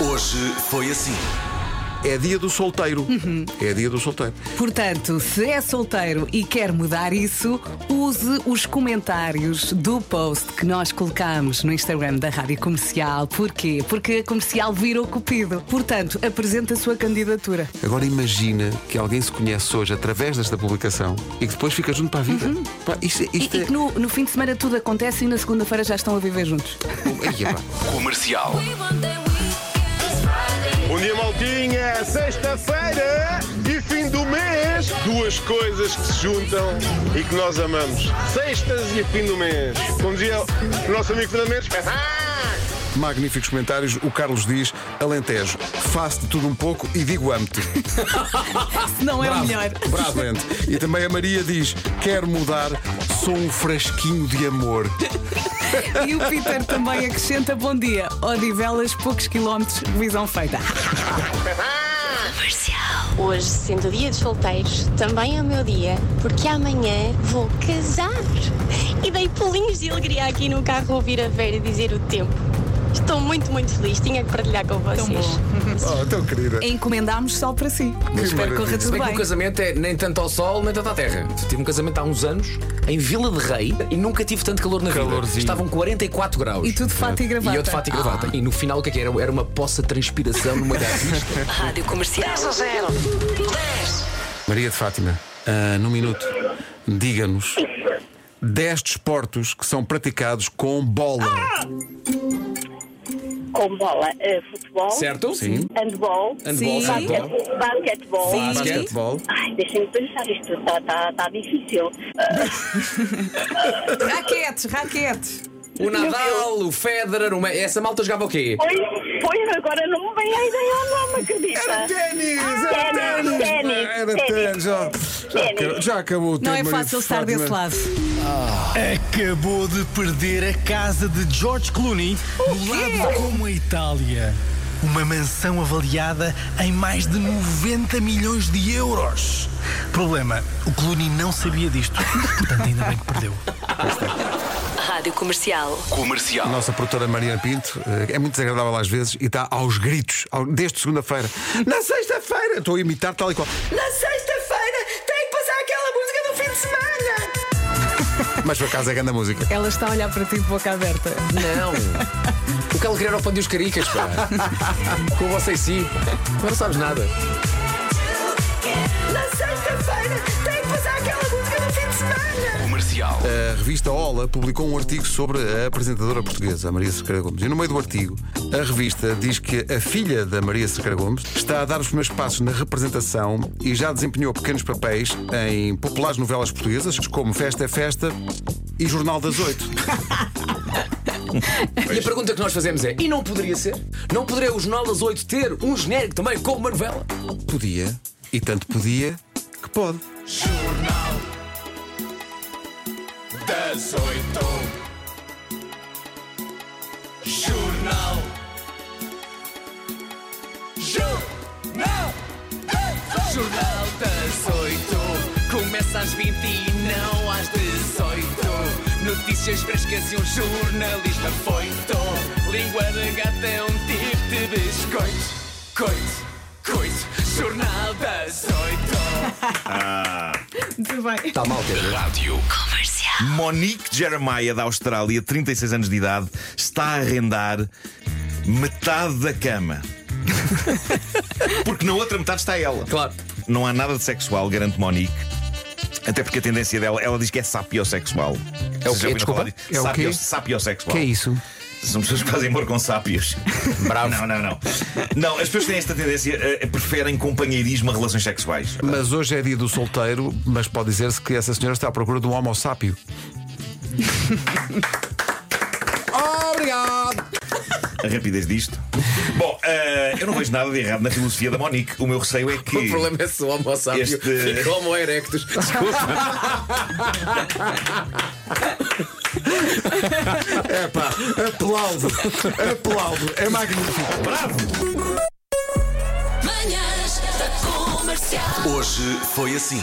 Hoje foi assim. É dia do solteiro. É dia do solteiro. Portanto, se é solteiro e quer mudar isso, use os comentários do post que nós colocamos no Instagram da Rádio Comercial. Porquê? Porque a comercial virou cupido. Portanto, apresenta a sua candidatura. Agora imagina que alguém se conhece hoje através desta publicação e que depois fica junto para a vida. Pá, isto, é- E, isto e que no, no fim de semana tudo acontece e na segunda-feira já estão a viver juntos. é. Comercial. Bom dia, Maltinha! Sexta-feira e fim do mês! Duas coisas que se juntam e que nós amamos. Sextas e fim do mês. Como dizia o nosso amigo Fernando Mendes, ah! Magníficos comentários. O Carlos diz: Alentejo, faço de tudo um pouco e digo amo-te. Não é o melhor. Bravamente. E também a Maria diz: Quero mudar, sou um frasquinho de amor. E o Peter também acrescenta bom dia. Odivelas, poucos quilómetros, visão feita. Hoje, sendo o dia dos solteiros, também é o meu dia, porque amanhã vou casar. E dei pulinhos de alegria aqui no carro a ouvir a Vera dizer o tempo. Estou muito, muito feliz. Tinha que partilhar com vocês. Oh, tão querida. Encomendámos sol para si. Espero que corra tudo bem que bem. o casamento é nem tanto ao sol, nem tanto à terra. Tive um casamento há uns anos em Vila de Rei e nunca tive tanto calor na vida. Calorzinho. Estavam 44 graus. E tudo de fato e gravata. E eu de fato e gravata. E no final o que é que era? Era uma poça de transpiração da pista. Rádio Comercial. Maria de Fátima, ah, num minuto, diga-nos 10 desportos que são praticados com bola. Com bola, eh, futebol, certo? Sim. handball, Handball, Sim. handball. basquete- basquetebol. Sim. Basquetebol. Ai, deixem-me pensar, isto está tá, tá difícil. Raquetes, raquetes. O Nadal, o Federer, o Me... essa malta jogava o quê? Pois, pois agora não me vem a ideia ao nome, acredita? Ténis! Ténis, ténis, Era ténis. ténis, já, já, acabou- já acabou o tempo. Não é fácil estar Fátima. desse lado. Acabou de perder a casa de George Clooney no lado como a Itália. Uma mansão avaliada em mais de 90 milhões de euros. Problema, o Clooney não sabia disto. Portanto, ainda bem que perdeu. Rádio Comercial. A Comercial. nossa produtora Mariana Pinto eh, é muito desagradável às vezes e está aos gritos, desde segunda-feira. Na sexta-feira, estou a imitar tal e qual. Na sexta-feira tem que passar aquela música do fim de semana. Mas por acaso é grande a música. Ela está a olhar para ti de boca aberta. Não. O que ela queria era o pão de os caricas, pá. Com vocês sim. Agora não sabes nada. Na sexta-feira tem que passar aquela música do fim de semana. Comercial. A revista Ola publicou um artigo sobre a apresentadora portuguesa, a Maria Cerqueira Gomes. E no meio do artigo, a revista diz que a filha da Maria Cerqueira Gomes está a dar os primeiros passos na representação e já desempenhou pequenos papéis em populares novelas portuguesas, como Festa é Festa e Jornal das Oito. E a pergunta que nós fazemos é: e não poderia ser? Não poderia o Jornal das 8 ter um genérico também como uma novela? Podia, e tanto podia que pode. Jornal das oito. Jornal. Jornal das Jornal das oito. Começa às 20 e não às 18. Notícias frescas e um jornalismo afoito. Língua de gata é um tipo de biscoito. Coito, coito. Jornal das oito. Muito bem. Está mal, Pedro. Rádio. Monique Jeremiah, da Austrália, 36 anos de idade, está a arrendar metade da cama. Porque na outra metade está ela. Claro. Não há nada de sexual, garante Monique. Até porque a tendência dela, ela diz que é sapiosexual. É o quê? Desculpa? É o Sapio- quê? Sapiosexual. Que é isso? São pessoas que fazem amor com sápios. Bravo. Não, não, não. Não, as pessoas têm esta tendência eh, preferem companheirismo a relações sexuais. Mas hoje é dia do solteiro, mas pode dizer-se que essa senhora está à procura de um homo sápio. Obrigado! A rapidez disto. Bom, eh, eu não vejo nada de errado na filosofia da Monique. O meu receio é que. O problema é se o Homo sápio Este- fica Homo erectus. Desculpa. É pá, aplaudo, aplaudo, é magnífico. Hoje foi assim.